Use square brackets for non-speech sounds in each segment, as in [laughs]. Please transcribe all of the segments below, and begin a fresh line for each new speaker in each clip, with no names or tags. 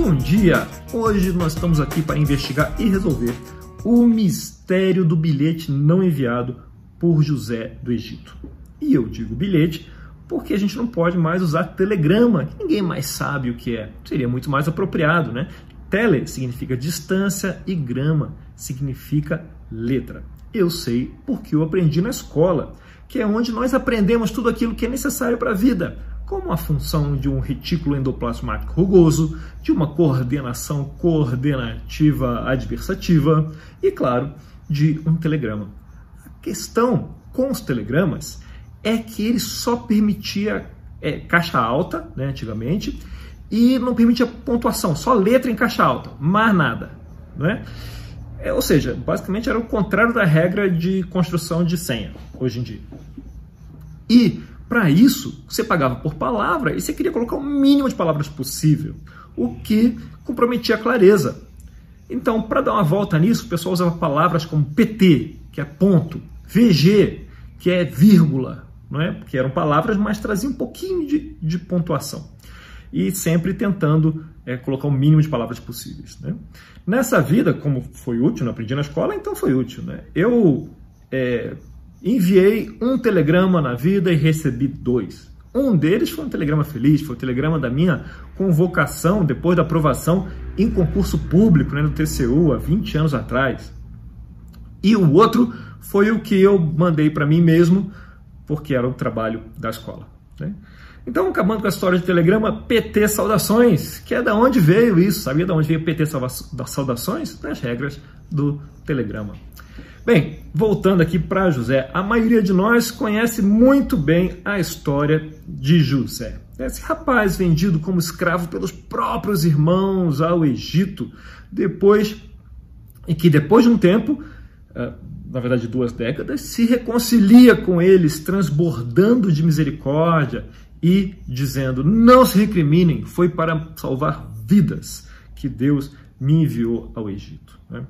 Bom dia! Hoje nós estamos aqui para investigar e resolver o mistério do bilhete não enviado por José do Egito. E eu digo bilhete porque a gente não pode mais usar telegrama, que ninguém mais sabe o que é. Seria muito mais apropriado, né? Tele significa distância e grama significa letra. Eu sei porque eu aprendi na escola, que é onde nós aprendemos tudo aquilo que é necessário para a vida, como a função de um retículo endoplasmático rugoso, de uma coordenação coordenativa adversativa e, claro, de um telegrama. A questão com os telegramas é que ele só permitia é, caixa alta, né, antigamente, e não permitia pontuação, só letra em caixa alta, mais nada. Né? É, ou seja, basicamente era o contrário da regra de construção de senha, hoje em dia. E, para isso, você pagava por palavra e você queria colocar o mínimo de palavras possível, o que comprometia a clareza. Então, para dar uma volta nisso, o pessoal usava palavras como PT, que é ponto, VG, que é vírgula, não é? Porque eram palavras, mas traziam um pouquinho de, de pontuação. E sempre tentando é, colocar o mínimo de palavras possíveis. Né? Nessa vida, como foi útil, não aprendi na escola, então foi útil. Né? Eu é, enviei um telegrama na vida e recebi dois. Um deles foi um telegrama feliz, foi o telegrama da minha convocação depois da aprovação em concurso público né, no TCU há 20 anos atrás. E o outro foi o que eu mandei para mim mesmo porque era o trabalho da escola. Né? Então, acabando com a história de telegrama, PT Saudações, que é da onde veio isso, sabia de onde veio PT Saudações? Das regras do telegrama. Bem, voltando aqui para José, a maioria de nós conhece muito bem a história de José. Esse rapaz vendido como escravo pelos próprios irmãos ao Egito, depois e que depois de um tempo ah, na verdade duas décadas, se reconcilia com eles, transbordando de misericórdia e dizendo: Não se recriminem, foi para salvar vidas que Deus me enviou ao Egito. Né?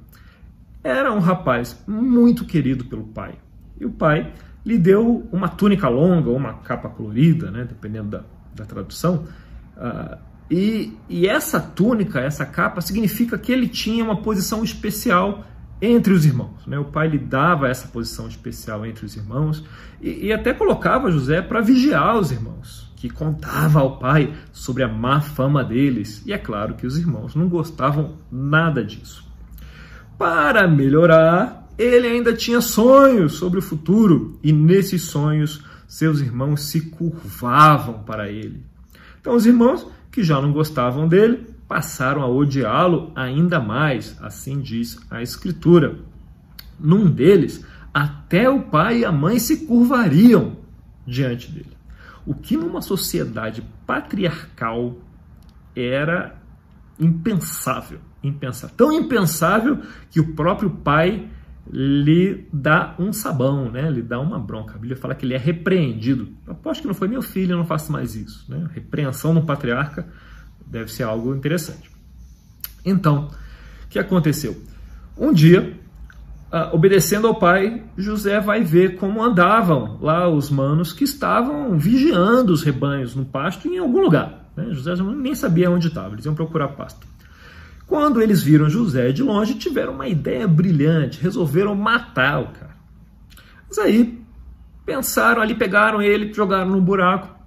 Era um rapaz muito querido pelo pai. E o pai lhe deu uma túnica longa ou uma capa colorida, né? dependendo da, da tradução. Uh, e, e essa túnica, essa capa, significa que ele tinha uma posição especial entre os irmãos. Né? O pai lhe dava essa posição especial entre os irmãos e, e até colocava José para vigiar os irmãos, que contava ao pai sobre a má fama deles. E é claro que os irmãos não gostavam nada disso. Para melhorar, ele ainda tinha sonhos sobre o futuro e nesses sonhos seus irmãos se curvavam para ele. Então os irmãos, que já não gostavam dele, passaram a odiá-lo ainda mais, assim diz a Escritura. Num deles, até o pai e a mãe se curvariam diante dele. O que numa sociedade patriarcal era impensável, impensável. Tão impensável que o próprio pai lhe dá um sabão, né? lhe dá uma bronca. A Bíblia fala que ele é repreendido. Eu aposto que não foi meu filho, eu não faço mais isso. Né? Repreensão no patriarca deve ser algo interessante. Então, o que aconteceu? Um dia, uh, obedecendo ao pai, José vai ver como andavam lá os manos que estavam vigiando os rebanhos no pasto em algum lugar. Né? José nem sabia onde estava, eles iam procurar pasto. Quando eles viram José de longe, tiveram uma ideia brilhante, resolveram matar o cara. Mas aí pensaram ali, pegaram ele, jogaram no buraco,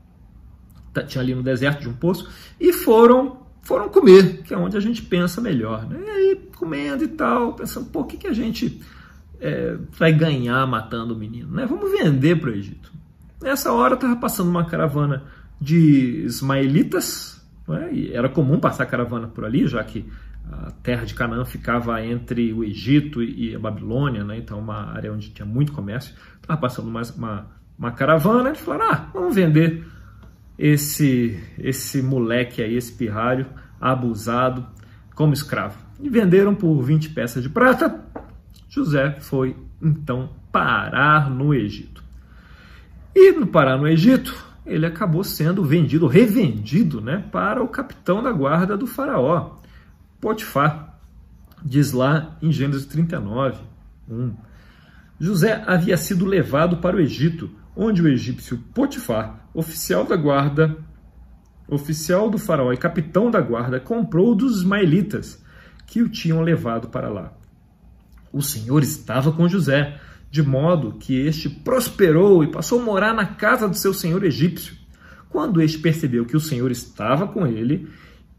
Tá, tinha ali no deserto de um poço, e foram foram comer, que é onde a gente pensa melhor. Né? E aí, comendo e tal, pensando, pô, o que, que a gente é, vai ganhar matando o menino? Né? Vamos vender para o Egito. Nessa hora estava passando uma caravana de ismaelitas, né? e era comum passar caravana por ali, já que a terra de Canaã ficava entre o Egito e a Babilônia, né? então uma área onde tinha muito comércio. Estava passando uma, uma, uma caravana, eles falaram, ah, vamos vender esse, esse moleque aí, esse pirralho, abusado como escravo. E venderam por 20 peças de prata. José foi então parar no Egito. E no parar no Egito, ele acabou sendo vendido, revendido, né, para o capitão da guarda do faraó, Potifar. Diz lá em Gênesis 39, 1. José havia sido levado para o Egito, onde o egípcio Potifar, oficial da guarda, oficial do faraó e capitão da guarda, comprou dos ismaelitas que o tinham levado para lá. O Senhor estava com José, de modo que este prosperou e passou a morar na casa do seu senhor egípcio. Quando este percebeu que o Senhor estava com ele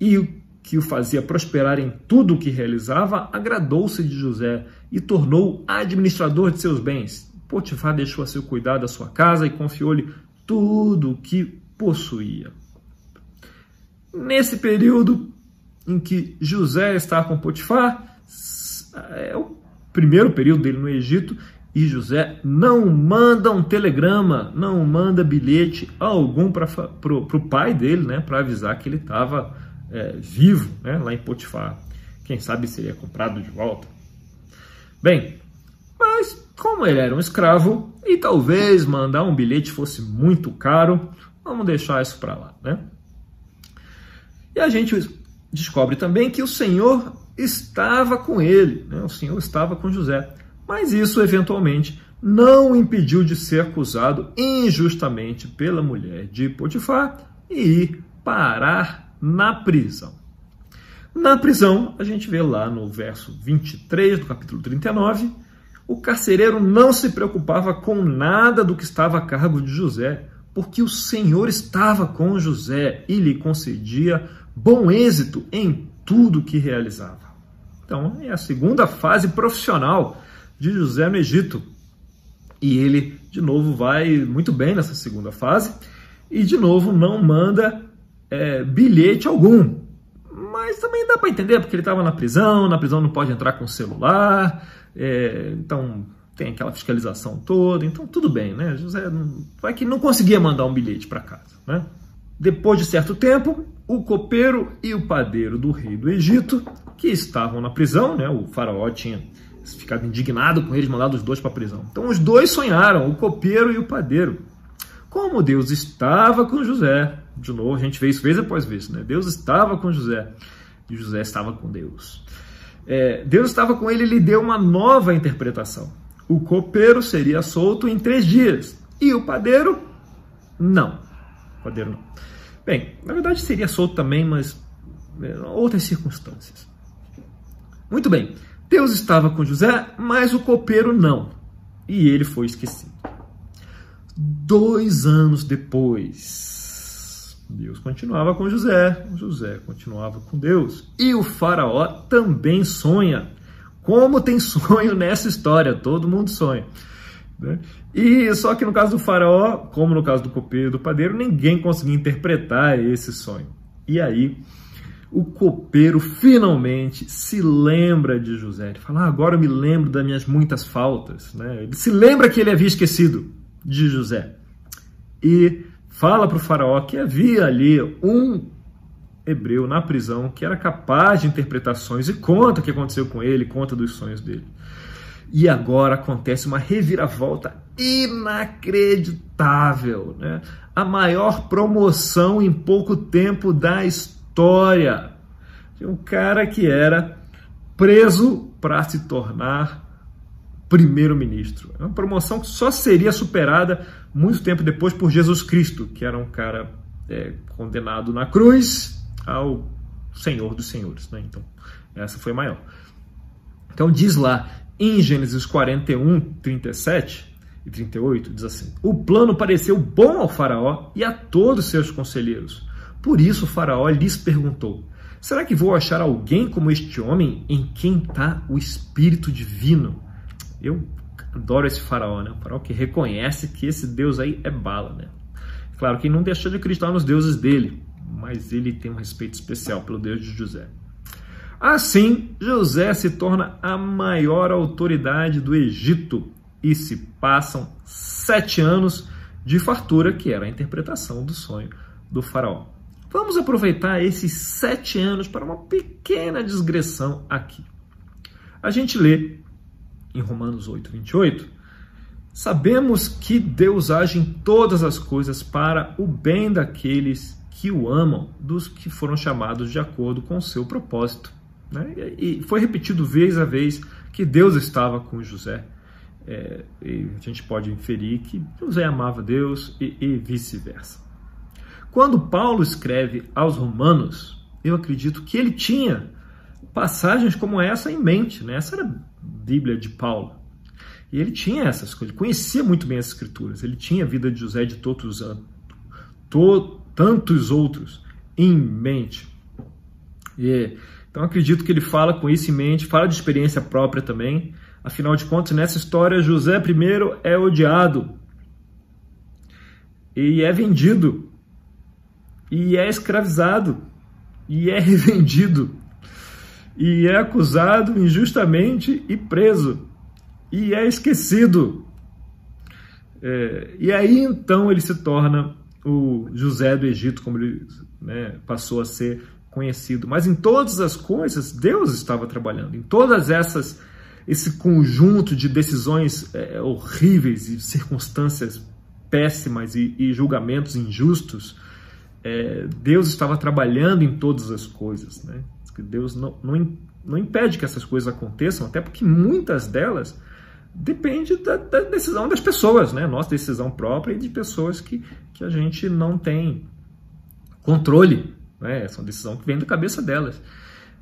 e que o fazia prosperar em tudo o que realizava, agradou-se de José e tornou administrador de seus bens. Potifar deixou a seu cuidado a sua casa e confiou-lhe tudo o que possuía. Nesse período em que José está com Potifar, é o primeiro período dele no Egito, e José não manda um telegrama, não manda bilhete algum para o pai dele, né, para avisar que ele estava é, vivo né, lá em Potifar. Quem sabe seria comprado de volta. Bem, mas como ele era um escravo e talvez mandar um bilhete fosse muito caro, vamos deixar isso para lá, né? E a gente descobre também que o Senhor estava com ele, né? o Senhor estava com José. Mas isso eventualmente não impediu de ser acusado injustamente pela mulher de Potifar e ir parar na prisão. Na prisão, a gente vê lá no verso 23 do capítulo 39, o carcereiro não se preocupava com nada do que estava a cargo de José, porque o Senhor estava com José e lhe concedia bom êxito em tudo que realizava. Então, é a segunda fase profissional de José no Egito. E ele, de novo, vai muito bem nessa segunda fase e, de novo, não manda é, bilhete algum. Mas também dá para entender, porque ele estava na prisão, na prisão não pode entrar com celular, é, então tem aquela fiscalização toda, então tudo bem, né? José vai que não conseguia mandar um bilhete para casa, né? Depois de certo tempo, o copeiro e o padeiro do rei do Egito, que estavam na prisão, né? O faraó tinha ficado indignado com eles, mandado os dois para a prisão. Então os dois sonharam, o copeiro e o padeiro. Como Deus estava com José, de novo, a gente vê isso vez após vez, né? Deus estava com José e José estava com Deus. É, Deus estava com ele e lhe deu uma nova interpretação. O copeiro seria solto em três dias e o padeiro, não. O padeiro não. Bem, na verdade seria solto também, mas é, outras circunstâncias. Muito bem, Deus estava com José, mas o copeiro não. E ele foi esquecido. Dois anos depois, Deus continuava com José, José continuava com Deus. E o faraó também sonha. Como tem [laughs] sonho nessa história? Todo mundo sonha. Né? E só que no caso do faraó, como no caso do copeiro e do padeiro, ninguém conseguia interpretar esse sonho. E aí o copeiro finalmente se lembra de José. Ele fala: ah, agora eu me lembro das minhas muitas faltas. Né? Ele se lembra que ele havia esquecido de José. E fala para o faraó que havia ali um hebreu na prisão que era capaz de interpretações e conta o que aconteceu com ele, conta dos sonhos dele. E agora acontece uma reviravolta inacreditável, né? A maior promoção em pouco tempo da história. Um cara que era preso para se tornar primeiro-ministro. É uma promoção que só seria superada muito tempo depois por Jesus Cristo, que era um cara é, condenado na cruz ao Senhor dos Senhores. Né? Então, essa foi maior. Então, diz lá em Gênesis 41, 37 e 38, diz assim: O plano pareceu bom ao Faraó e a todos seus conselheiros. Por isso, o Faraó lhes perguntou: Será que vou achar alguém como este homem em quem está o Espírito Divino? Eu adoro esse faraó, né? O faraó que reconhece que esse Deus aí é bala, né? Claro que não deixou de acreditar nos deuses dele, mas ele tem um respeito especial pelo Deus de José. Assim, José se torna a maior autoridade do Egito e se passam sete anos de fartura, que era a interpretação do sonho do faraó. Vamos aproveitar esses sete anos para uma pequena digressão aqui. A gente lê em Romanos 8, 28, sabemos que Deus age em todas as coisas para o bem daqueles que o amam, dos que foram chamados de acordo com o seu propósito. Né? E foi repetido vez a vez que Deus estava com José. É, a gente pode inferir que José amava Deus e, e vice-versa. Quando Paulo escreve aos Romanos, eu acredito que ele tinha passagens como essa em mente, né? Essa era Bíblia de Paulo. E ele tinha essas coisas, conhecia muito bem as escrituras. Ele tinha a vida de José de todos os to, tantos outros em mente. E, então acredito que ele fala com isso em mente, fala de experiência própria também. Afinal de contas, nessa história, José primeiro é odiado e é vendido e é escravizado e é [laughs] revendido e é acusado injustamente e preso e é esquecido. É, e aí então ele se torna o José do Egito, como ele né, passou a ser conhecido. Mas em todas as coisas, Deus estava trabalhando. Em todas essas, esse conjunto de decisões é, horríveis e circunstâncias péssimas e, e julgamentos injustos, é, Deus estava trabalhando em todas as coisas. Né? Deus não, não, não impede que essas coisas aconteçam, até porque muitas delas depende da, da, decisão das pessoas, né? Nossa decisão própria e de pessoas que, que a gente não tem controle, né? Essa é uma decisão que vem da cabeça delas.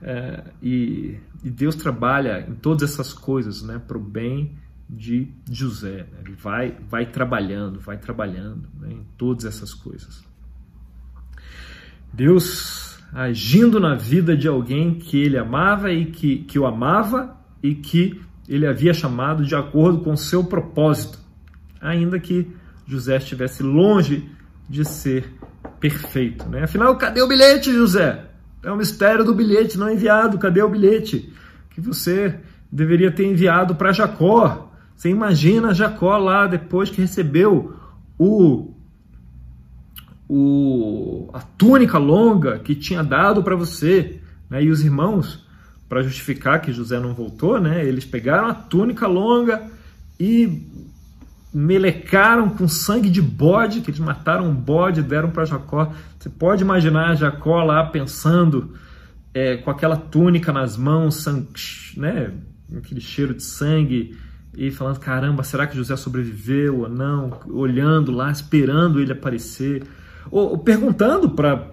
É, e, e, Deus trabalha em todas essas coisas, né? Para o bem de José. Né? Ele vai, vai trabalhando, vai trabalhando né? em todas essas coisas. Deus agindo na vida de alguém que ele amava e que, que o amava e que ele havia chamado de acordo com seu propósito, ainda que José estivesse longe de ser perfeito. Né? Afinal, cadê o bilhete, José? É o mistério do bilhete não enviado. Cadê o bilhete que você deveria ter enviado para Jacó? Você imagina Jacó lá depois que recebeu o, o a túnica longa que tinha dado para você, né? E os irmãos para justificar que José não voltou, né? Eles pegaram a túnica longa e melecaram com sangue de bode, que eles mataram um bode, deram para Jacó. Você pode imaginar Jacó lá pensando é, com aquela túnica nas mãos, né? Aquele cheiro de sangue e falando: caramba, será que José sobreviveu ou não? Olhando lá, esperando ele aparecer, ou, ou perguntando para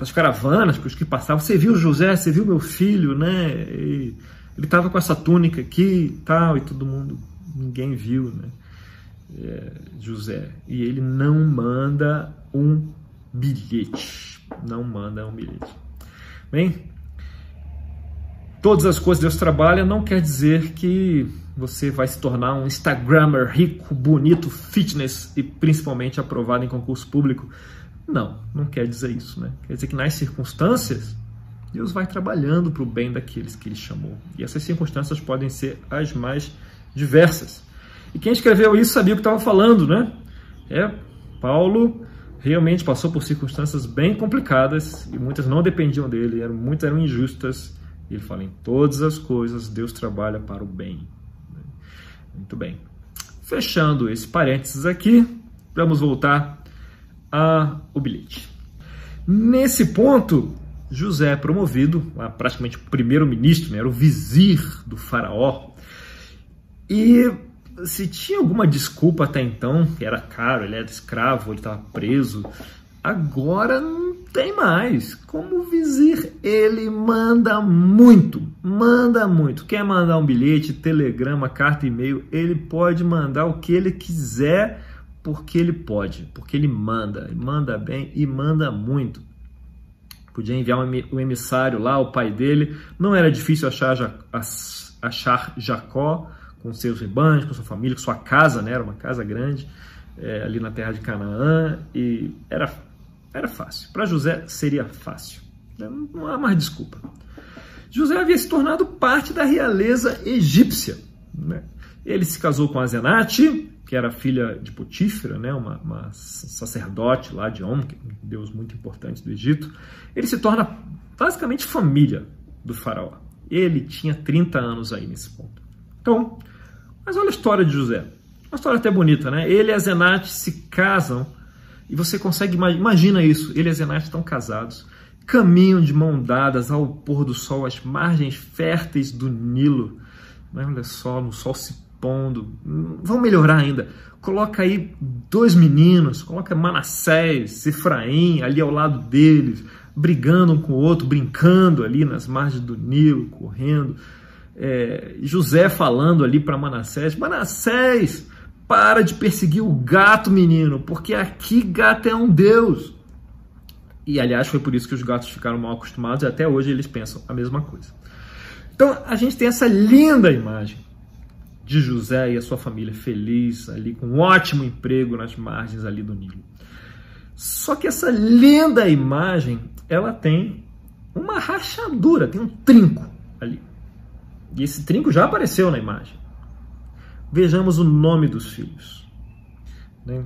as caravanas, para os que passavam, você viu José, você viu meu filho, né? E ele estava com essa túnica aqui e tal, e todo mundo, ninguém viu, né? É, José. E ele não manda um bilhete. Não manda um bilhete. Bem, todas as coisas Deus trabalha não quer dizer que você vai se tornar um Instagrammer rico, bonito, fitness e principalmente aprovado em concurso público. Não, não quer dizer isso, né? Quer dizer que nas circunstâncias, Deus vai trabalhando para o bem daqueles que Ele chamou. E essas circunstâncias podem ser as mais diversas. E quem escreveu isso sabia o que estava falando, né? É, Paulo realmente passou por circunstâncias bem complicadas e muitas não dependiam dele, eram, muitas eram injustas. Ele fala: em todas as coisas, Deus trabalha para o bem. Muito bem. Fechando esse parênteses aqui, vamos voltar a, o bilhete. Nesse ponto, José é promovido praticamente primeiro-ministro, né? era o vizir do faraó. E se tinha alguma desculpa até então, que era caro, ele era escravo, ele estava preso, agora tem mais. Como vizir, ele manda muito, manda muito. Quer mandar um bilhete, telegrama, carta, e-mail, ele pode mandar o que ele quiser porque ele pode, porque ele manda, manda bem e manda muito. Podia enviar um emissário lá, o pai dele. Não era difícil achar, achar Jacó com seus rebanhos, com sua família, com sua casa, né? Era uma casa grande é, ali na terra de Canaã e era, era fácil. Para José seria fácil. Não há mais desculpa. José havia se tornado parte da realeza egípcia. Né? Ele se casou com Azenate, que era filha de Potífera, né, uma, uma sacerdote lá de Om, é um deus muito importante do Egito, ele se torna basicamente família do faraó. Ele tinha 30 anos aí nesse ponto. Então, mas olha a história de José. Uma história até bonita, né? Ele e a Zenate se casam e você consegue, imagina isso, ele e Zenate estão casados, caminham de mão dadas ao pôr do sol às margens férteis do Nilo. Mas olha só, no sol se pondo. Vamos melhorar ainda. Coloca aí dois meninos, coloca Manassés, Efraim ali ao lado deles, brigando um com o outro, brincando ali nas margens do Nilo, correndo. É, José falando ali para Manassés: Manassés, para de perseguir o gato, menino, porque aqui gato é um deus. E aliás, foi por isso que os gatos ficaram mal acostumados e até hoje eles pensam a mesma coisa. Então a gente tem essa linda imagem de José e a sua família feliz ali com um ótimo emprego nas margens ali do Nilo. Só que essa linda imagem, ela tem uma rachadura, tem um trinco ali. E esse trinco já apareceu na imagem. Vejamos o nome dos filhos. Né?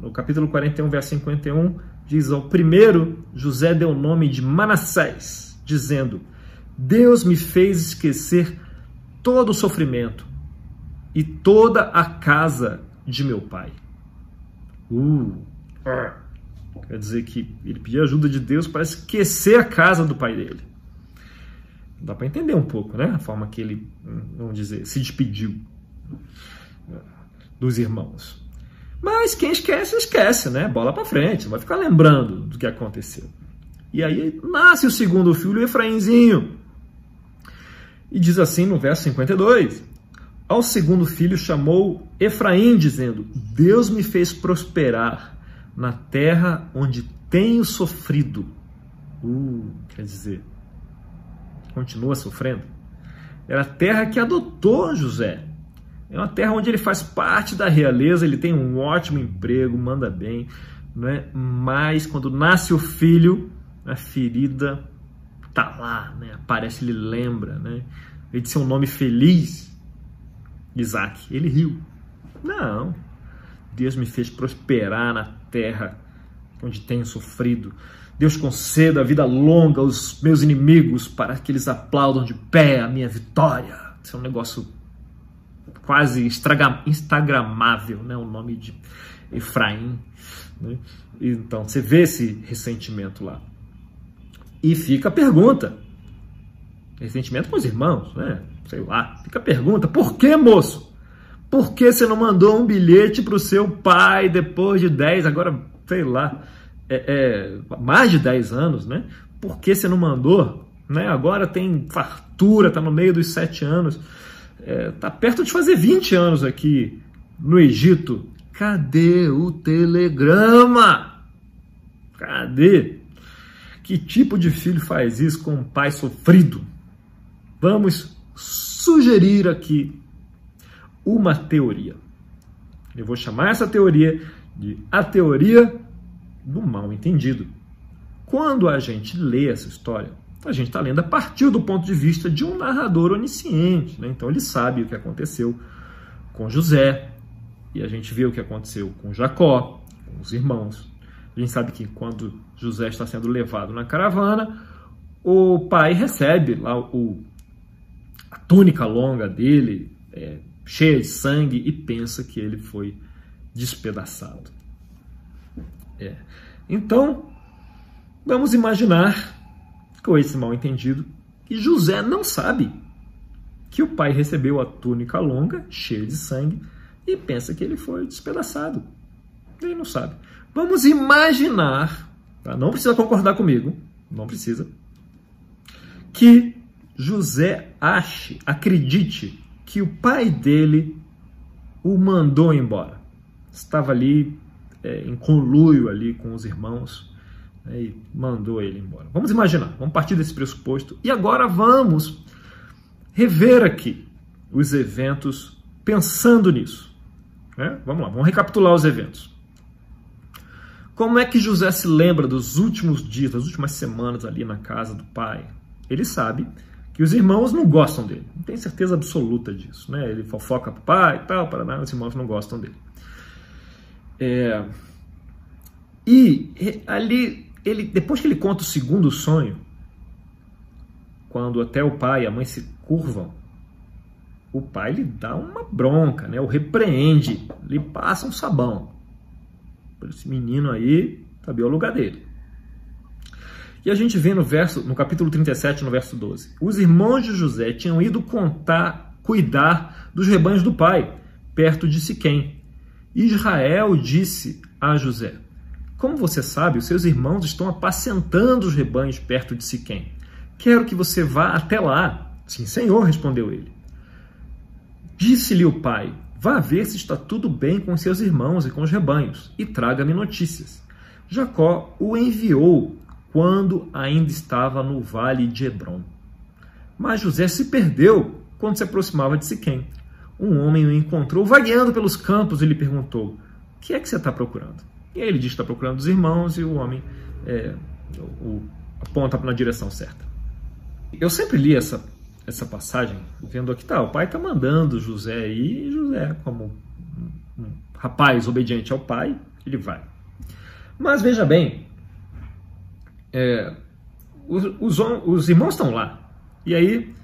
No capítulo 41, verso 51, diz: Ao primeiro, José deu o nome de Manassés, dizendo: Deus me fez esquecer todo o sofrimento e toda a casa de meu pai. Uh, quer dizer que ele pediu ajuda de Deus para esquecer a casa do pai dele. Dá para entender um pouco, né? A forma que ele, vamos dizer, se despediu dos irmãos. Mas quem esquece, esquece, né? Bola para frente, vai ficar lembrando do que aconteceu. E aí nasce o segundo filho, Efraimzinho. E diz assim no verso 52: Ao segundo filho chamou Efraim, dizendo: Deus me fez prosperar na terra onde tenho sofrido. Uh, quer dizer, continua sofrendo. Era a terra que adotou José. É uma terra onde ele faz parte da realeza, ele tem um ótimo emprego, manda bem, né? mas quando nasce o filho, a ferida tá lá, né? aparece, ele lembra. Né? Ele disse um nome feliz, Isaac, ele riu. Não, Deus me fez prosperar na terra onde tenho sofrido. Deus conceda a vida longa aos meus inimigos para que eles aplaudam de pé a minha vitória. Isso é um negócio quase instagramável, né? o nome de Efraim. Né? Então, você vê esse ressentimento lá. E fica a pergunta. Ressentimento com os irmãos, né? Sei lá. Fica a pergunta, por que, moço? Por que você não mandou um bilhete para o seu pai depois de 10, agora, sei lá, é, é, mais de 10 anos, né? Por que você não mandou? Né? Agora tem fartura, tá no meio dos 7 anos é, tá perto de fazer 20 anos aqui no Egito. Cadê o telegrama? Cadê? Que tipo de filho faz isso com um pai sofrido? Vamos sugerir aqui uma teoria. Eu vou chamar essa teoria de a teoria do mal entendido. Quando a gente lê essa história, a gente está lendo a partir do ponto de vista de um narrador onisciente. Né? Então ele sabe o que aconteceu com José, e a gente vê o que aconteceu com Jacó, com os irmãos. A gente sabe que quando José está sendo levado na caravana, o pai recebe lá o, a túnica longa dele, é, cheia de sangue, e pensa que ele foi despedaçado. É. Então, vamos imaginar com esse mal entendido, que José não sabe que o pai recebeu a túnica longa, cheia de sangue, e pensa que ele foi despedaçado. Ele não sabe. Vamos imaginar, tá? não precisa concordar comigo, não precisa, que José ache, acredite que o pai dele o mandou embora. Estava ali é, em conluio ali com os irmãos e mandou ele embora. Vamos imaginar, vamos partir desse pressuposto e agora vamos rever aqui os eventos pensando nisso. Né? Vamos lá, vamos recapitular os eventos. Como é que José se lembra dos últimos dias, das últimas semanas ali na casa do pai? Ele sabe que os irmãos não gostam dele, não tem certeza absoluta disso. Né? Ele fofoca para o pai e tal, para nada, os irmãos não gostam dele. É... E ali ele, depois que ele conta o segundo sonho, quando até o pai e a mãe se curvam, o pai lhe dá uma bronca, né? o repreende, lhe passa um sabão. Esse menino aí sabia o lugar dele. E a gente vê no verso, no capítulo 37, no verso 12. Os irmãos de José tinham ido contar cuidar dos rebanhos do pai, perto de Siquém. Israel disse a José: Como você sabe, os seus irmãos estão apacentando os rebanhos perto de Siquém. Quero que você vá até lá. Sim, senhor, respondeu ele. Disse-lhe o pai: Vá ver se está tudo bem com seus irmãos e com os rebanhos, e traga-me notícias. Jacó o enviou quando ainda estava no vale de Hebron. Mas José se perdeu quando se aproximava de Siquém. Um homem o encontrou vagueando pelos campos e lhe perguntou: O que é que você está procurando? E aí ele diz que está procurando os irmãos e o homem é, o, aponta na direção certa. Eu sempre li essa, essa passagem vendo aqui, tá, o pai está mandando José e José, como um, um rapaz obediente ao pai, ele vai. Mas veja bem, é, os, os, os, irmãos estão lá. E aí,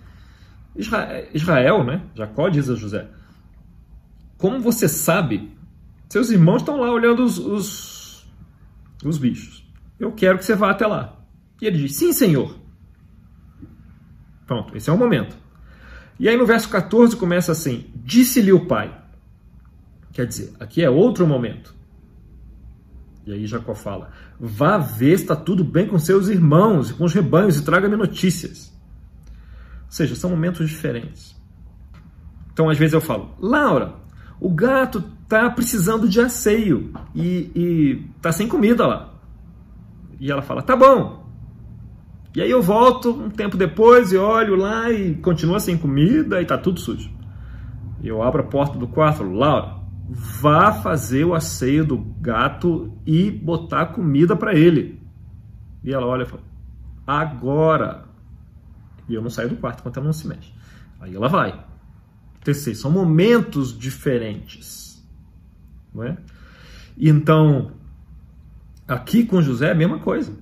Israel, né? Jacó diz a José: Como você sabe, seus irmãos estão lá olhando os, os, os bichos. Eu quero que você vá até lá. E ele diz: Sim, senhor. Pronto, esse é o momento. E aí no verso 14 começa assim: Disse-lhe o pai. Quer dizer, aqui é outro momento. E aí Jacó fala: Vá ver se está tudo bem com seus irmãos e com os rebanhos e traga-me notícias. Ou seja, são momentos diferentes. Então, às vezes eu falo: Laura, o gato está precisando de asseio e está sem comida lá. E ela fala: Tá bom. E aí eu volto um tempo depois e olho lá e continua sem comida e está tudo sujo. E eu abro a porta do quarto, Laura, vá fazer o asseio do gato e botar comida para ele. E ela olha e fala: agora. E eu não saio do quarto enquanto ela não se mexe. Aí ela vai. Terceiro, são momentos diferentes. Não é? Então, aqui com José é a mesma coisa.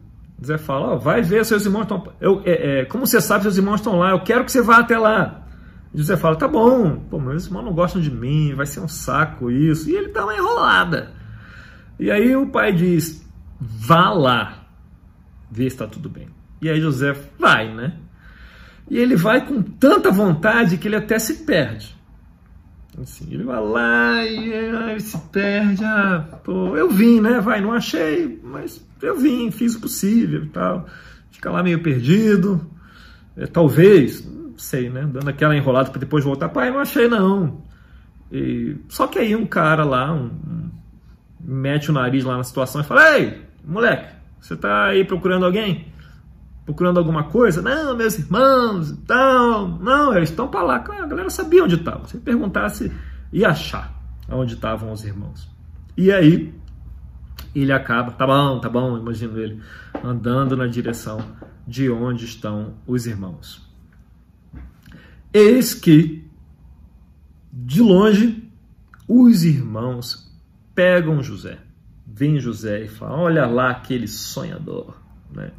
José fala: ó, vai ver, seus irmãos estão. Eu, é, é, como você sabe, seus irmãos estão lá, eu quero que você vá até lá. José fala: tá bom, pô, meus irmãos não gostam de mim, vai ser um saco isso. E ele dá uma enrolada. E aí o pai diz: vá lá, ver se está tudo bem. E aí José vai, né? E ele vai com tanta vontade que ele até se perde. Assim, ele vai lá e aí, se perde. Ah, pô, eu vim, né? Vai, não achei, mas eu vim, fiz o possível e tal. Fica lá meio perdido. É, talvez, sei, né? Dando aquela enrolada para depois voltar. Pai, não achei não. E, só que aí um cara lá, um, um, mete o nariz lá na situação e fala: Ei, moleque, você tá aí procurando alguém? Procurando alguma coisa? Não, meus irmãos e tal. Não, eles estão para lá. A galera sabia onde estava. Se perguntasse, ia achar onde estavam os irmãos. E aí ele acaba, tá bom, tá bom, imagino ele, andando na direção de onde estão os irmãos. Eis que, de longe, os irmãos pegam José. Vem José e falam: Olha lá aquele sonhador. Né?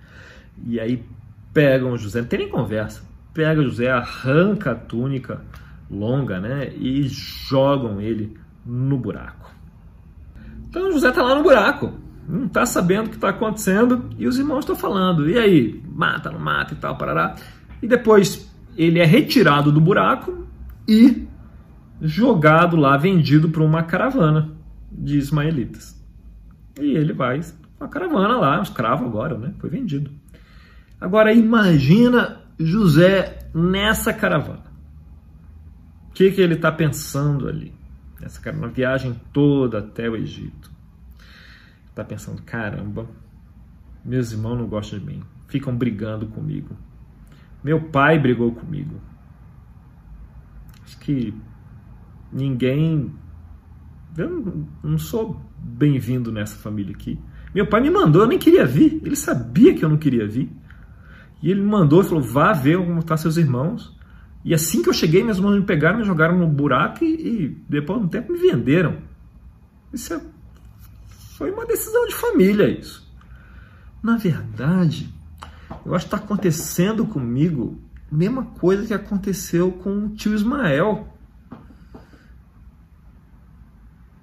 E aí pegam José, não tem nem conversa. Pega José, arranca a túnica longa né? e jogam ele no buraco. Então José está lá no buraco, não está sabendo o que está acontecendo e os irmãos estão falando. E aí, mata, não mata e tal, parará. E depois ele é retirado do buraco e jogado lá, vendido para uma caravana de ismaelitas. E ele vai uma caravana lá, um escravo agora, né? Foi vendido. Agora imagina José nessa caravana. O que, que ele está pensando ali? Nessa viagem toda até o Egito. Está pensando, caramba, meus irmãos não gostam de mim, ficam brigando comigo meu pai brigou comigo. Acho que ninguém. Eu não sou bem-vindo nessa família aqui. Meu pai me mandou, eu nem queria vir. Ele sabia que eu não queria vir. E ele me mandou e falou: vá ver como estão seus irmãos. E assim que eu cheguei, meus irmãos me pegaram, me jogaram no buraco e, e depois de um tempo me venderam. Isso é, foi uma decisão de família, isso. Na verdade, eu acho que está acontecendo comigo a mesma coisa que aconteceu com o tio Ismael.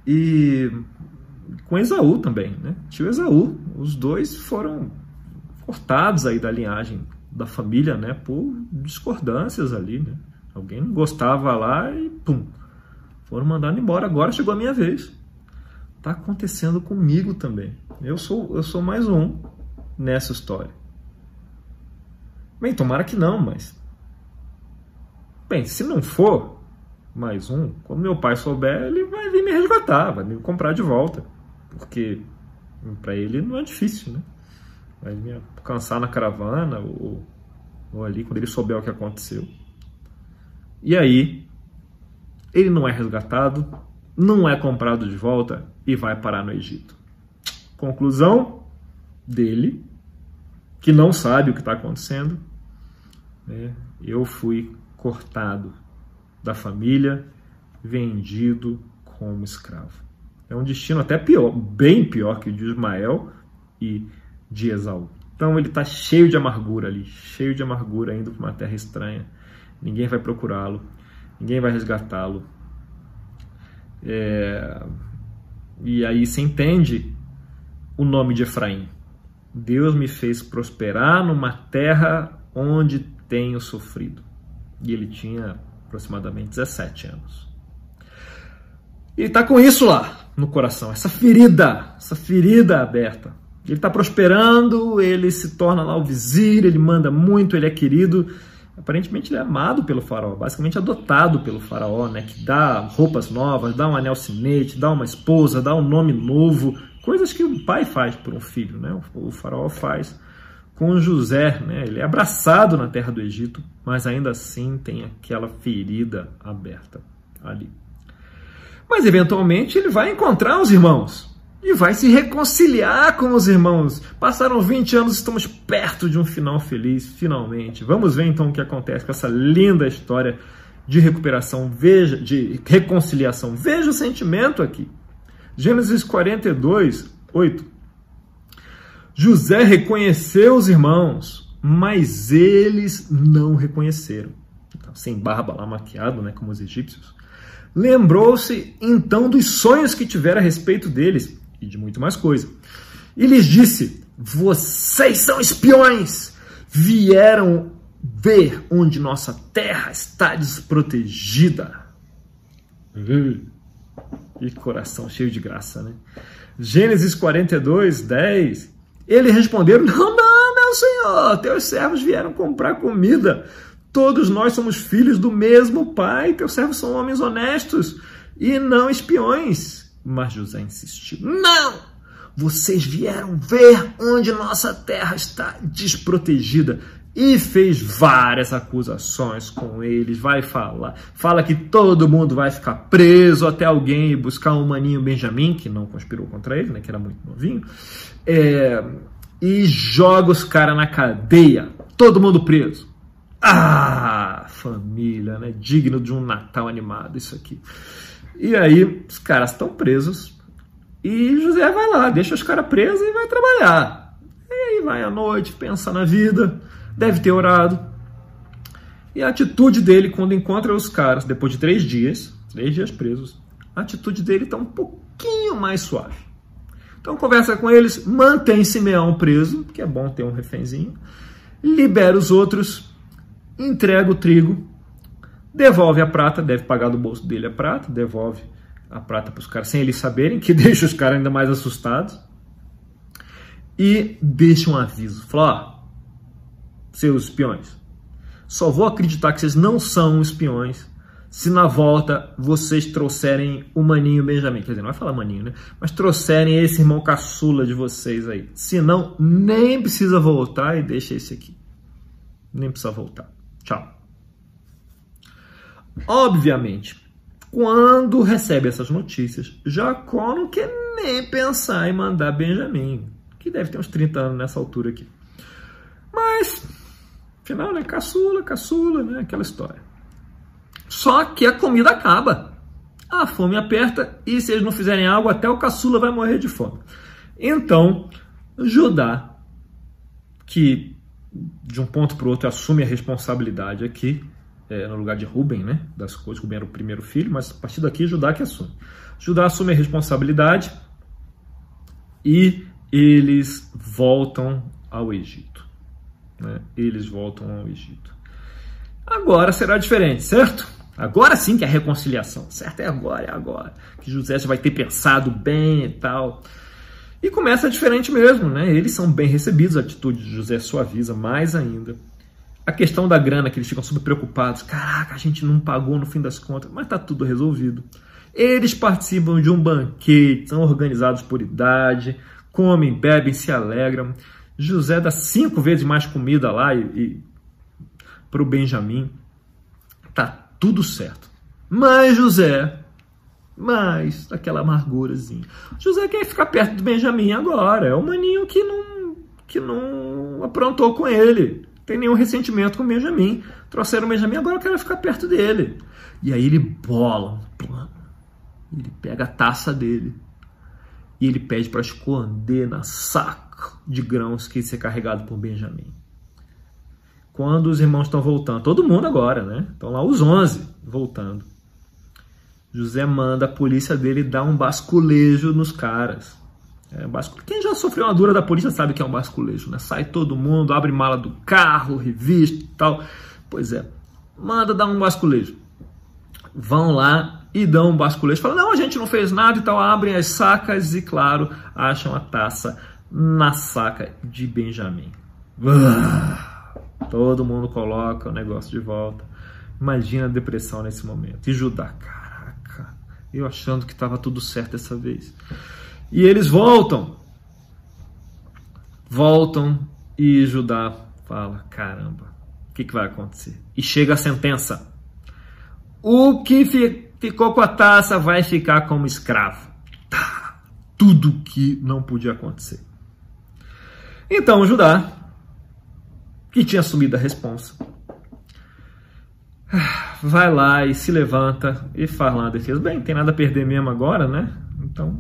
E com Esaú também, né? Tio Esaú. Os dois foram cortados aí da linhagem da família, né? Por discordâncias ali, né? Alguém não gostava lá e pum, foram mandados embora. Agora chegou a minha vez. Está acontecendo comigo também. Eu sou, eu sou mais um nessa história. Bem, tomara que não, mas. Bem, se não for mais um, quando meu pai souber, ele vai vir me resgatar, vai me comprar de volta. Porque para ele não é difícil, né? Vai me alcançar na caravana ou, ou ali, quando ele souber o que aconteceu. E aí, ele não é resgatado, não é comprado de volta e vai parar no Egito. Conclusão dele, que não sabe o que está acontecendo, né? eu fui cortado da família, vendido como escravo. É um destino até pior, bem pior que o de Ismael e de Esaú. Então ele está cheio de amargura ali, cheio de amargura indo para uma terra estranha. Ninguém vai procurá-lo, ninguém vai resgatá-lo. É... E aí se entende o nome de Efraim. Deus me fez prosperar numa terra onde tenho sofrido. E ele tinha aproximadamente 17 anos. E está com isso lá no coração, essa ferida, essa ferida aberta. Ele está prosperando, ele se torna lá o vizir, ele manda muito, ele é querido. Aparentemente ele é amado pelo faraó, basicamente adotado pelo faraó, né? Que dá roupas novas, dá um anel sinete, dá uma esposa, dá um nome novo, coisas que o pai faz por um filho, né? O faraó faz com José, né? Ele é abraçado na terra do Egito, mas ainda assim tem aquela ferida aberta ali. Mas eventualmente ele vai encontrar os irmãos e vai se reconciliar com os irmãos. Passaram 20 anos, estamos perto de um final feliz, finalmente. Vamos ver então o que acontece com essa linda história de recuperação, veja, de reconciliação. Veja o sentimento aqui. Gênesis 42, 8. José reconheceu os irmãos, mas eles não reconheceram. Então, sem barba lá maquiado, né, como os egípcios. Lembrou-se então dos sonhos que tivera a respeito deles e de muito mais coisa. E lhes disse: Vocês são espiões! Vieram ver onde nossa terra está desprotegida. E coração cheio de graça, né? Gênesis 42, 10. Eles responderam: Não, não, meu senhor, teus servos vieram comprar comida Todos nós somos filhos do mesmo pai, teus servos são homens honestos e não espiões. Mas José insistiu: Não! Vocês vieram ver onde nossa terra está desprotegida. E fez várias acusações com eles. Vai falar. Fala que todo mundo vai ficar preso até alguém buscar um maninho Benjamin, que não conspirou contra ele, né, que era muito novinho. É, e joga os caras na cadeia. Todo mundo preso. Ah, família, né? Digno de um Natal animado isso aqui. E aí os caras estão presos e José vai lá, deixa os caras presos e vai trabalhar. E aí vai à noite, pensa na vida, deve ter orado. E a atitude dele quando encontra os caras, depois de três dias, três dias presos, a atitude dele está um pouquinho mais suave. Então conversa com eles, mantém Simeão preso, que é bom ter um refenzinho, libera os outros entrega o trigo, devolve a prata, deve pagar do bolso dele a prata, devolve a prata para os caras sem eles saberem, que [laughs] deixa os caras ainda mais assustados. E deixa um aviso. Fala, ó, seus espiões, só vou acreditar que vocês não são espiões se na volta vocês trouxerem o maninho Benjamin. Quer dizer, não vai falar maninho, né? Mas trouxerem esse irmão caçula de vocês aí. Se não, nem precisa voltar e deixa esse aqui. Nem precisa voltar. Tchau. Obviamente, quando recebe essas notícias, Jacó não quer nem pensar em mandar Benjamim, que deve ter uns 30 anos nessa altura aqui. Mas, afinal, né? Caçula, caçula, né? Aquela história. Só que a comida acaba. A fome aperta e se eles não fizerem algo, até o caçula vai morrer de fome. Então, Judá, que de um ponto para o outro assume a responsabilidade aqui, é, no lugar de Rubem, né, das coisas. Rubem era o primeiro filho, mas a partir daqui Judá que assume. Judá assume a responsabilidade e eles voltam ao Egito. Né? Eles voltam ao Egito. Agora será diferente, certo? Agora sim que é a reconciliação, certo? É agora, é agora. Que José já vai ter pensado bem e tal. E começa diferente mesmo, né? Eles são bem recebidos, a atitude de José suaviza mais ainda. A questão da grana, que eles ficam super preocupados. Caraca, a gente não pagou no fim das contas, mas tá tudo resolvido. Eles participam de um banquete, são organizados por idade, comem, bebem, se alegram. José dá cinco vezes mais comida lá e, e para o Benjamim. Tá tudo certo. Mas José, mais aquela amargurazinha. José quer ficar perto do Benjamim agora. É o maninho que não, que não aprontou com ele. Tem nenhum ressentimento com o Benjamim. Trouxeram o Benjamim, agora eu quero ficar perto dele. E aí ele bola um plano. Ele pega a taça dele e ele pede para esconder na saco de grãos que ia ser carregado por Benjamim quando os irmãos estão voltando. Todo mundo agora, né? Estão lá os 11 voltando. José manda a polícia dele dar um basculejo nos caras. É. Quem já sofreu uma dura da polícia sabe que é um basculejo, né? Sai todo mundo, abre mala do carro, revista e tal. Pois é, manda dar um basculejo. Vão lá e dão um basculejo. Falam, não, a gente não fez nada e tal. Abrem as sacas e, claro, acham a taça na saca de Benjamim. Uh! Todo mundo coloca o negócio de volta. Imagina a depressão nesse momento. E Judá, caraca, eu achando que estava tudo certo dessa vez. E eles voltam. Voltam e Judá fala: caramba, o que, que vai acontecer? E chega a sentença: o que ficou com a taça vai ficar como escravo. Tá. Tudo que não podia acontecer. Então Judá que tinha assumido a responsa. Vai lá e se levanta e faz lá a defesa. Bem, tem nada a perder mesmo agora, né? Então,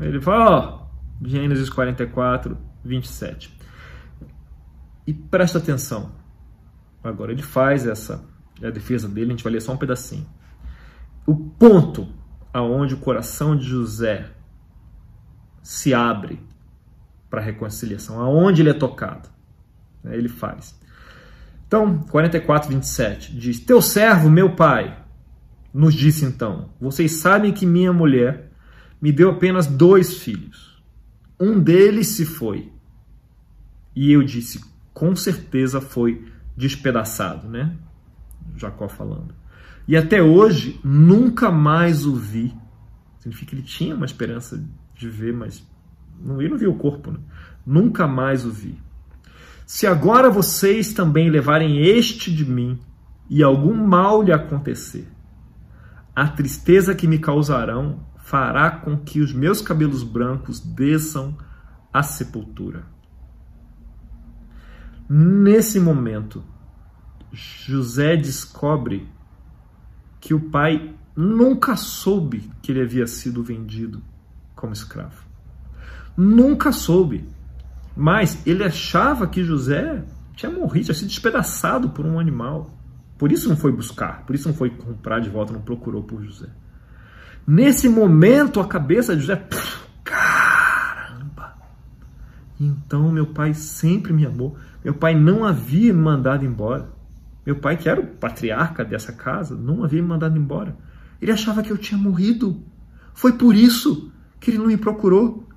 ele fala, ó, Gênesis 44, 27. E presta atenção. Agora, ele faz essa a defesa dele, a gente vai ler só um pedacinho. O ponto aonde o coração de José se abre para a reconciliação, aonde ele é tocado. Né, ele faz. Então, 44, 27 diz: Teu servo, meu pai, nos disse então: Vocês sabem que minha mulher me deu apenas dois filhos. Um deles se foi. E eu disse: Com certeza foi despedaçado, né? Jacó falando. E até hoje nunca mais o vi. Significa que ele tinha uma esperança de ver, mas não, ele não viu o corpo. Né? Nunca mais o vi. Se agora vocês também levarem este de mim e algum mal lhe acontecer, a tristeza que me causarão fará com que os meus cabelos brancos desçam à sepultura. Nesse momento, José descobre que o pai nunca soube que ele havia sido vendido como escravo. Nunca soube. Mas ele achava que José tinha morrido, tinha sido despedaçado por um animal. Por isso não foi buscar, por isso não foi comprar de volta, não procurou por José. Nesse momento, a cabeça de José, caramba! Então meu pai sempre me amou. Meu pai não havia me mandado embora. Meu pai, que era o patriarca dessa casa, não havia me mandado embora. Ele achava que eu tinha morrido. Foi por isso que ele não me procurou.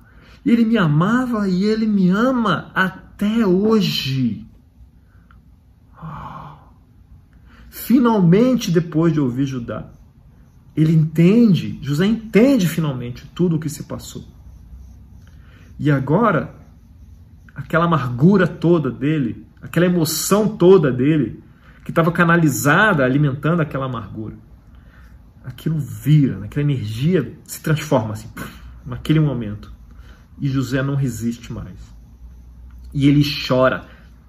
Ele me amava e ele me ama até hoje. Finalmente, depois de ouvir Judá, ele entende, José entende finalmente tudo o que se passou. E agora, aquela amargura toda dele, aquela emoção toda dele, que estava canalizada, alimentando aquela amargura, aquilo vira, aquela energia se transforma assim, naquele momento e José não resiste mais. E ele chora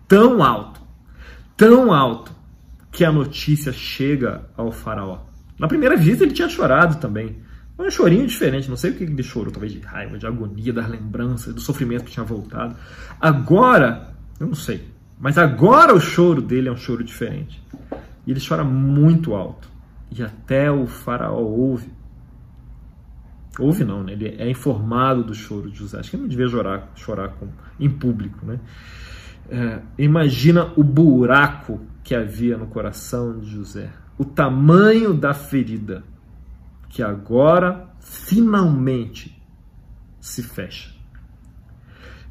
tão alto, tão alto, que a notícia chega ao faraó. Na primeira visita ele tinha chorado também. Um chorinho diferente, não sei o que ele chorou, talvez de raiva, de agonia, das lembranças, do sofrimento que tinha voltado. Agora, eu não sei, mas agora o choro dele é um choro diferente. E ele chora muito alto. E até o faraó ouve Ouve não, né? Ele é informado do choro de José. Acho que ele não devia chorar, chorar com, em público, né? É, imagina o buraco que havia no coração de José, o tamanho da ferida que agora finalmente se fecha.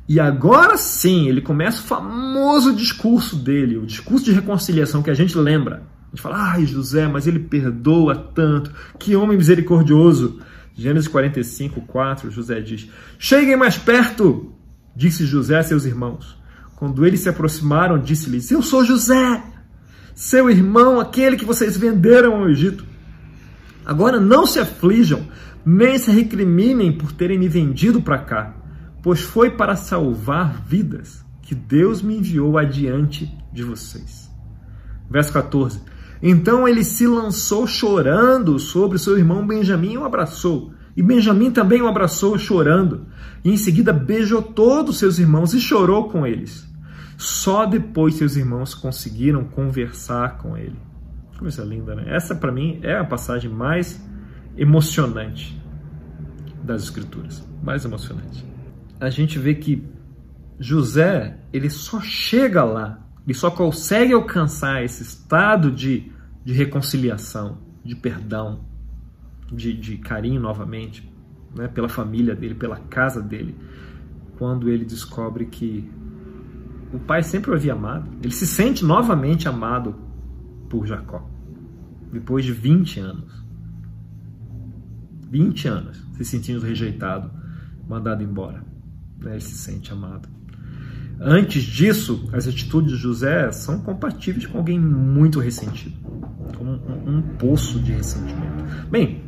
E agora sim, ele começa o famoso discurso dele, o discurso de reconciliação que a gente lembra. A gente fala, ai José, mas ele perdoa tanto, que homem misericordioso. Gênesis 45, 4, José diz: Cheguem mais perto, disse José a seus irmãos. Quando eles se aproximaram, disse-lhes: Eu sou José, seu irmão, aquele que vocês venderam ao Egito. Agora não se aflijam, nem se recriminem por terem me vendido para cá, pois foi para salvar vidas que Deus me enviou adiante de vocês. Verso 14. Então ele se lançou chorando sobre seu irmão Benjamim e o abraçou. E Benjamim também o abraçou chorando. E em seguida beijou todos seus irmãos e chorou com eles. Só depois seus irmãos conseguiram conversar com ele. Coisa linda, né? Essa para mim é a passagem mais emocionante das escrituras, mais emocionante. A gente vê que José, ele só chega lá e só consegue alcançar esse estado de, de reconciliação, de perdão, de, de carinho novamente, né, pela família dele, pela casa dele, quando ele descobre que o pai sempre o havia amado. Ele se sente novamente amado por Jacó, depois de 20 anos. 20 anos se sentindo rejeitado, mandado embora. Né, ele se sente amado. Antes disso, as atitudes de José são compatíveis com alguém muito ressentido, com um, um, poço de ressentimento. Bem,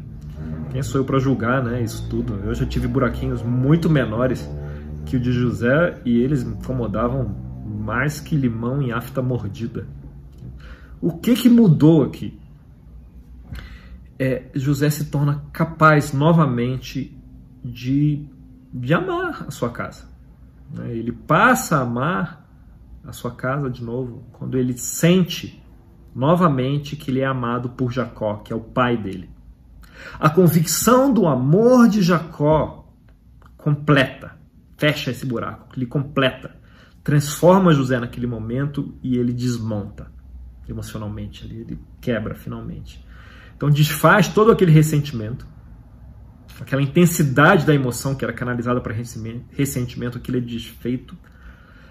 quem sou eu para julgar né, isso tudo? Eu já tive buraquinhos muito menores que o de José e eles me incomodavam mais que limão em afta mordida. O que, que mudou aqui? É, José se torna capaz novamente de, de amar a sua casa né? Ele passa a amar a sua casa de novo quando ele sente novamente que ele é amado por Jacó, que é o pai dele. A convicção do amor de Jacó completa, fecha esse buraco, ele completa, transforma José naquele momento e ele desmonta emocionalmente, ele quebra finalmente. Então desfaz todo aquele ressentimento aquela intensidade da emoção que era canalizada para ressentimento, aquilo é desfeito,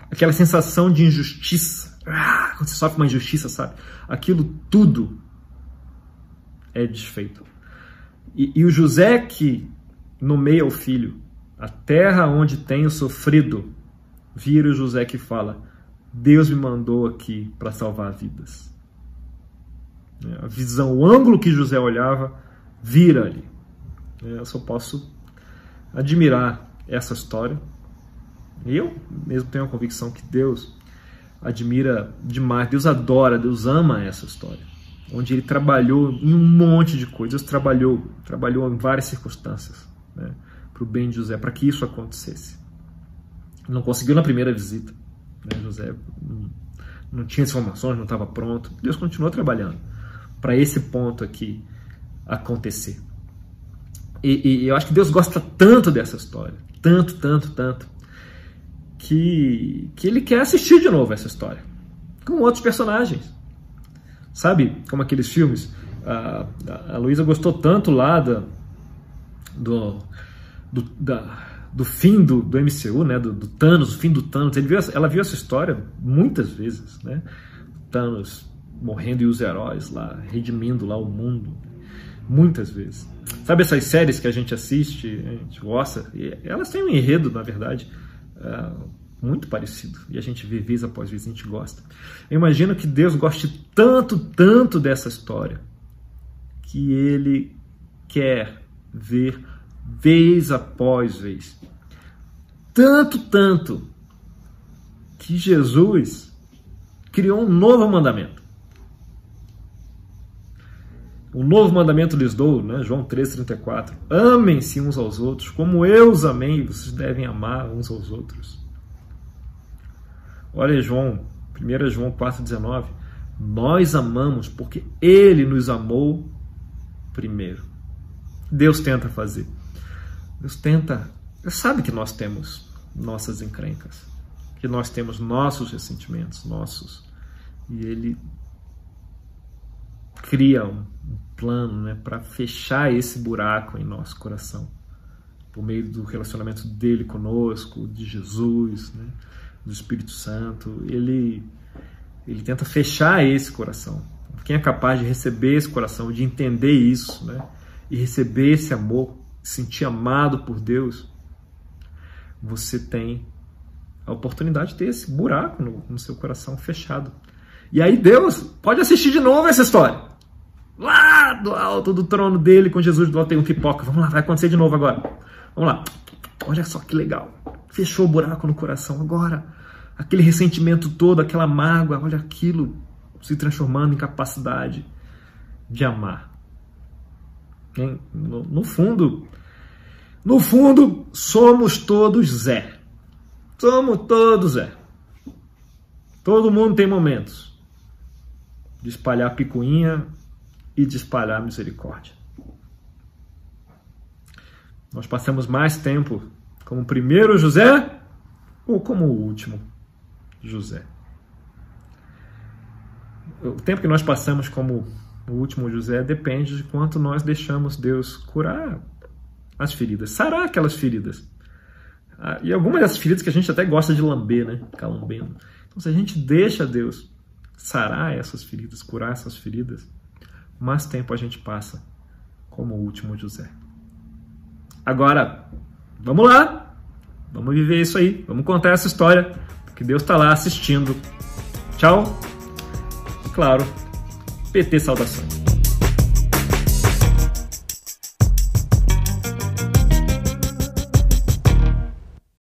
aquela sensação de injustiça, ah, quando você sofre uma injustiça, sabe? Aquilo tudo é desfeito. E, e o José que nomeia o filho, a terra onde tenho sofrido, vira o José que fala: Deus me mandou aqui para salvar vidas. A visão, o ângulo que José olhava, vira ali. É, eu só posso admirar essa história. Eu mesmo tenho a convicção que Deus admira demais, Deus adora, Deus ama essa história. Onde ele trabalhou em um monte de coisas, Deus trabalhou, trabalhou em várias circunstâncias né, para o bem de José, para que isso acontecesse. Não conseguiu na primeira visita. Né, José não, tinha informações, não estava pronto. Deus continuou trabalhando para esse ponto aqui acontecer. E, e, eu acho que Deus gosta tanto dessa história, tanto, tanto, tanto, que, que ele quer assistir de novo essa história, com outros personagens. Sabe, como aqueles filmes. A, a Luísa gostou tanto lá da, do, do, da, do fim do, do MCU, né, do, do Thanos, o fim do Thanos. Viu, ela viu essa história muitas vezes, né? Thanos morrendo e os heróis lá, redimindo lá o mundo, muitas vezes. Sabe essas séries que a gente assiste, a gente gosta? Elas têm um enredo, na verdade, é, muito parecido. E a gente vê vez após vez, a gente gosta. Eu imagino que Deus goste tanto, tanto dessa história, que Ele quer ver vez após vez. Tanto, tanto, que Jesus criou um novo mandamento. O novo mandamento lhes dou, né? João 3,34. Amem-se uns aos outros, como eu os amei, vocês devem amar uns aos outros. Olha João, 1 João 4,19. Nós amamos porque Ele nos amou primeiro. Deus tenta fazer. Deus tenta. Deus sabe que nós temos nossas encrencas. que nós temos nossos ressentimentos, nossos. E ele cria um, um plano né, para fechar esse buraco em nosso coração, por meio do relacionamento dele conosco, de Jesus, né, do Espírito Santo. Ele, ele tenta fechar esse coração. Quem é capaz de receber esse coração, de entender isso, né, e receber esse amor, sentir amado por Deus, você tem a oportunidade de ter esse buraco no, no seu coração fechado. E aí Deus pode assistir de novo essa história. Lá do alto do trono dele com Jesus do alto tem um pipoca. Vamos lá, vai acontecer de novo agora. Vamos lá. Olha só que legal. Fechou o buraco no coração agora. Aquele ressentimento todo, aquela mágoa, olha aquilo se transformando em capacidade de amar. No, no fundo, no fundo, somos todos Zé. Somos todos Zé. Todo mundo tem momentos de espalhar picuinha e de espalhar misericórdia. Nós passamos mais tempo como o primeiro José ou como o último José? O tempo que nós passamos como o último José depende de quanto nós deixamos Deus curar as feridas, sarar aquelas feridas. Ah, e algumas dessas feridas que a gente até gosta de lamber, né? Ficar lambendo. Então, se a gente deixa Deus sarar essas feridas, curar essas feridas, mais tempo a gente passa como o último José. Agora, vamos lá, vamos viver isso aí, vamos contar essa história, porque Deus está lá assistindo. Tchau. E claro, PT saudações.